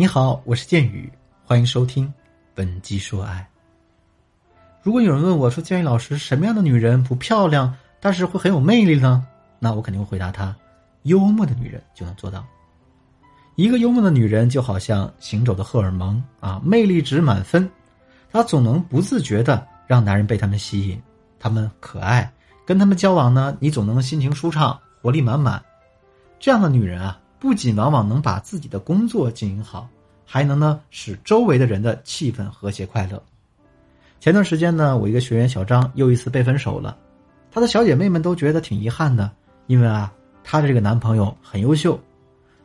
你好，我是剑宇，欢迎收听《本集说爱》。如果有人问我说：“建宇老师，什么样的女人不漂亮，但是会很有魅力呢？”那我肯定会回答他：幽默的女人就能做到。一个幽默的女人就好像行走的荷尔蒙啊，魅力值满分，她总能不自觉的让男人被她们吸引。她们可爱，跟她们交往呢，你总能心情舒畅，活力满满。这样的女人啊。不仅往往能把自己的工作经营好，还能呢使周围的人的气氛和谐快乐。前段时间呢，我一个学员小张又一次被分手了，她的小姐妹们都觉得挺遗憾的，因为啊，她的这个男朋友很优秀。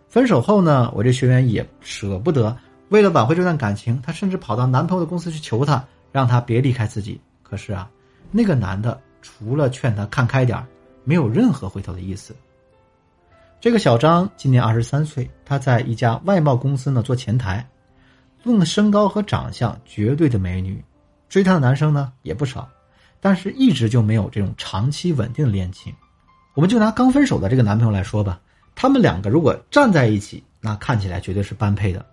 分手后呢，我这学员也舍不得，为了挽回这段感情，她甚至跑到男朋友的公司去求他，让他别离开自己。可是啊，那个男的除了劝她看开点没有任何回头的意思。这个小张今年二十三岁，他在一家外贸公司呢做前台，论身高和长相，绝对的美女，追她的男生呢也不少，但是一直就没有这种长期稳定的恋情。我们就拿刚分手的这个男朋友来说吧，他们两个如果站在一起，那看起来绝对是般配的。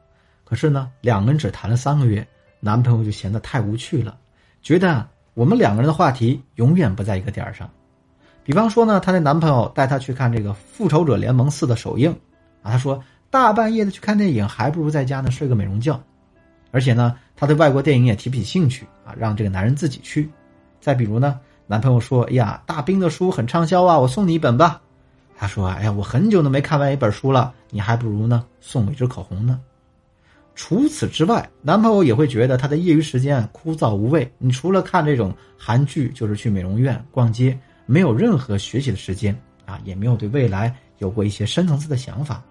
可是呢，两个人只谈了三个月，男朋友就嫌得太无趣了，觉得我们两个人的话题永远不在一个点儿上。比方说呢，她的男朋友带她去看这个《复仇者联盟四》的首映，啊，她说大半夜的去看电影，还不如在家呢睡个美容觉。而且呢，她对外国电影也提不起兴趣啊，让这个男人自己去。再比如呢，男朋友说：“哎呀，大兵的书很畅销啊，我送你一本吧。”她说：“哎呀，我很久都没看完一本书了，你还不如呢送我一支口红呢。”除此之外，男朋友也会觉得她的业余时间枯燥无味，你除了看这种韩剧，就是去美容院、逛街。没有任何学习的时间啊，也没有对未来有过一些深层次的想法，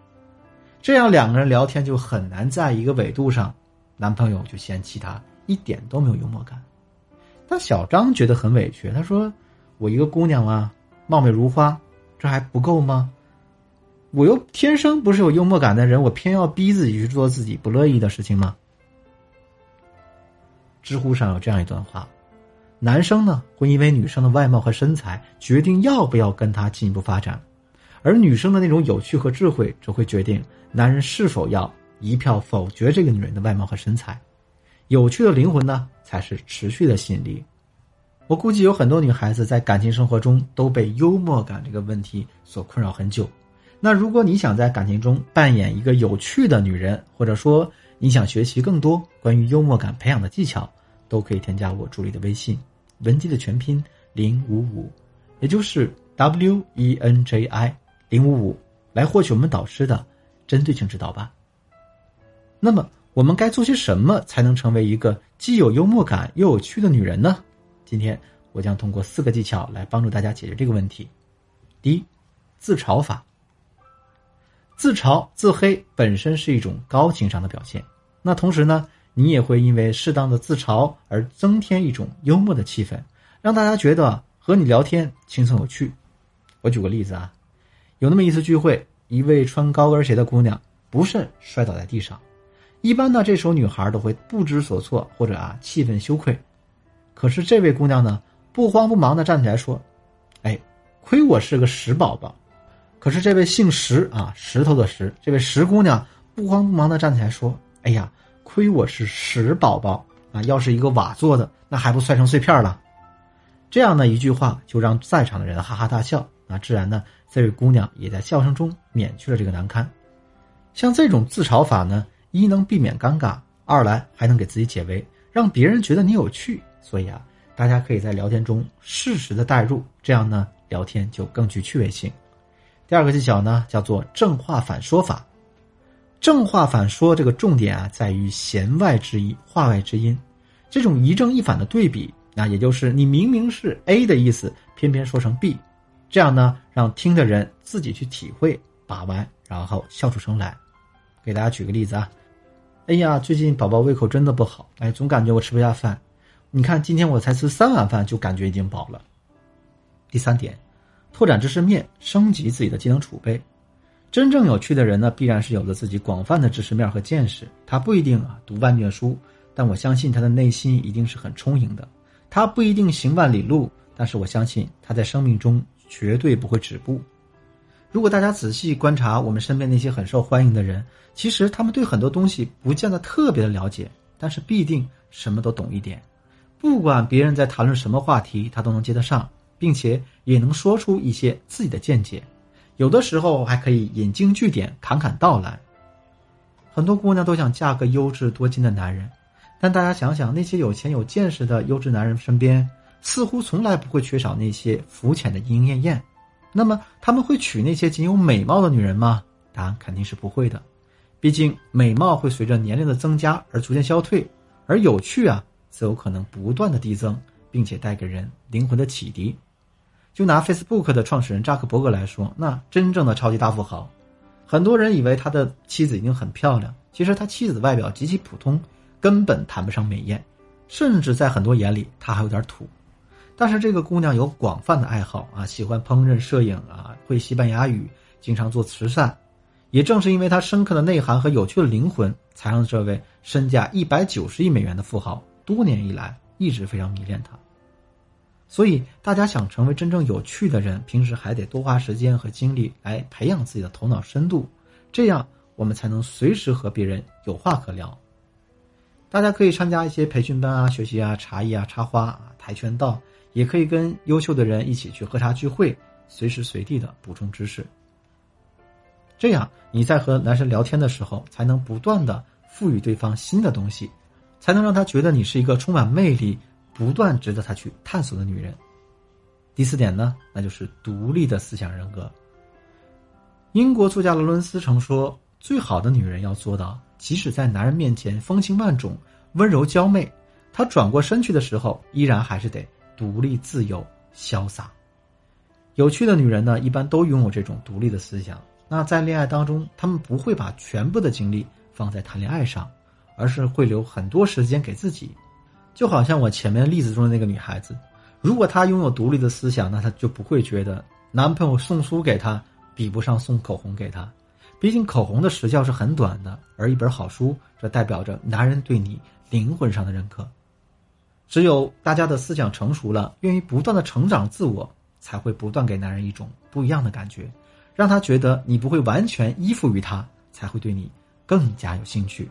这样两个人聊天就很难在一个纬度上。男朋友就嫌弃她一点都没有幽默感，但小张觉得很委屈。他说：“我一个姑娘啊，貌美如花，这还不够吗？我又天生不是有幽默感的人，我偏要逼自己去做自己不乐意的事情吗？”知乎上有这样一段话。男生呢会因为女生的外貌和身材决定要不要跟她进一步发展，而女生的那种有趣和智慧则会决定男人是否要一票否决这个女人的外貌和身材。有趣的灵魂呢才是持续的吸引力。我估计有很多女孩子在感情生活中都被幽默感这个问题所困扰很久。那如果你想在感情中扮演一个有趣的女人，或者说你想学习更多关于幽默感培养的技巧，都可以添加我助理的微信。文姬的全拼零五五，也就是 W E N J I 零五五，来获取我们导师的针对性指导吧。那么，我们该做些什么才能成为一个既有幽默感又有趣的女人呢？今天我将通过四个技巧来帮助大家解决这个问题。第一，自嘲法。自嘲、自黑本身是一种高情商的表现。那同时呢？你也会因为适当的自嘲而增添一种幽默的气氛，让大家觉得和你聊天轻松有趣。我举个例子啊，有那么一次聚会，一位穿高跟鞋的姑娘不慎摔倒在地上。一般呢，这时候女孩都会不知所措或者啊气愤羞愧。可是这位姑娘呢，不慌不忙的站起来说：“哎，亏我是个石宝宝。”可是这位姓石啊，石头的石，这位石姑娘不慌不忙的站起来说：“哎呀。”亏我是石宝宝啊！要是一个瓦做的，那还不摔成碎片了？这样的一句话就让在场的人哈哈大笑。那自然呢，这位姑娘也在笑声中免去了这个难堪。像这种自嘲法呢，一能避免尴尬，二来还能给自己解围，让别人觉得你有趣。所以啊，大家可以在聊天中适时的代入，这样呢，聊天就更具趣味性。第二个技巧呢，叫做正话反说法。正话反说，这个重点啊，在于弦外之音，话外之音。这种一正一反的对比，那也就是你明明是 A 的意思，偏偏说成 B，这样呢，让听的人自己去体会、把玩，然后笑出声来。给大家举个例子啊，哎呀，最近宝宝胃口真的不好，哎，总感觉我吃不下饭。你看今天我才吃三碗饭，就感觉已经饱了。第三点，拓展知识面，升级自己的技能储备。真正有趣的人呢，必然是有着自己广泛的知识面和见识。他不一定啊读万卷书，但我相信他的内心一定是很充盈的。他不一定行万里路，但是我相信他在生命中绝对不会止步。如果大家仔细观察我们身边那些很受欢迎的人，其实他们对很多东西不见得特别的了解，但是必定什么都懂一点。不管别人在谈论什么话题，他都能接得上，并且也能说出一些自己的见解。有的时候还可以引经据典，侃侃道来。很多姑娘都想嫁个优质多金的男人，但大家想想，那些有钱有见识的优质男人身边，似乎从来不会缺少那些肤浅的莺莺燕燕。那么他们会娶那些仅有美貌的女人吗？答案肯定是不会的。毕竟美貌会随着年龄的增加而逐渐消退，而有趣啊，则有可能不断的递增，并且带给人灵魂的启迪。就拿 Facebook 的创始人扎克伯格来说，那真正的超级大富豪，很多人以为他的妻子已经很漂亮，其实他妻子外表极其普通，根本谈不上美艳，甚至在很多眼里他还有点土。但是这个姑娘有广泛的爱好啊，喜欢烹饪、摄影啊，会西班牙语，经常做慈善。也正是因为她深刻的内涵和有趣的灵魂，才让这位身价一百九十亿美元的富豪多年以来一直非常迷恋她。所以，大家想成为真正有趣的人，平时还得多花时间和精力来培养自己的头脑深度，这样我们才能随时和别人有话可聊。大家可以参加一些培训班啊，学习啊，茶艺啊，插花啊，跆拳道。也可以跟优秀的人一起去喝茶聚会，随时随地的补充知识。这样你在和男生聊天的时候，才能不断的赋予对方新的东西，才能让他觉得你是一个充满魅力、不断值得他去探索的女人。第四点呢，那就是独立的思想人格。英国作家罗伦斯曾说：“最好的女人要做到，即使在男人面前风情万种、温柔娇媚，她转过身去的时候，依然还是得。”独立、自由、潇洒、有趣的女人呢，一般都拥有这种独立的思想。那在恋爱当中，她们不会把全部的精力放在谈恋爱上，而是会留很多时间给自己。就好像我前面例子中的那个女孩子，如果她拥有独立的思想，那她就不会觉得男朋友送书给她比不上送口红给她。毕竟口红的时效是很短的，而一本好书，这代表着男人对你灵魂上的认可。只有大家的思想成熟了，愿意不断的成长自我，才会不断给男人一种不一样的感觉，让他觉得你不会完全依附于他，才会对你更加有兴趣。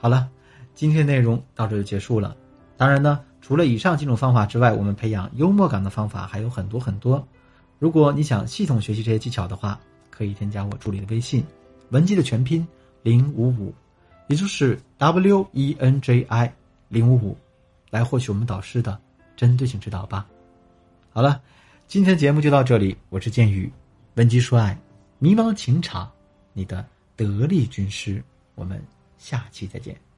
好了，今天的内容到这就结束了。当然呢，除了以上几种方法之外，我们培养幽默感的方法还有很多很多。如果你想系统学习这些技巧的话，可以添加我助理的微信，文姬的全拼零五五，也就是 W E N J I。零五五，来获取我们导师的针对性指导吧。好了，今天节目就到这里，我是剑宇，文姬说爱，迷茫情场，你的得力军师，我们下期再见。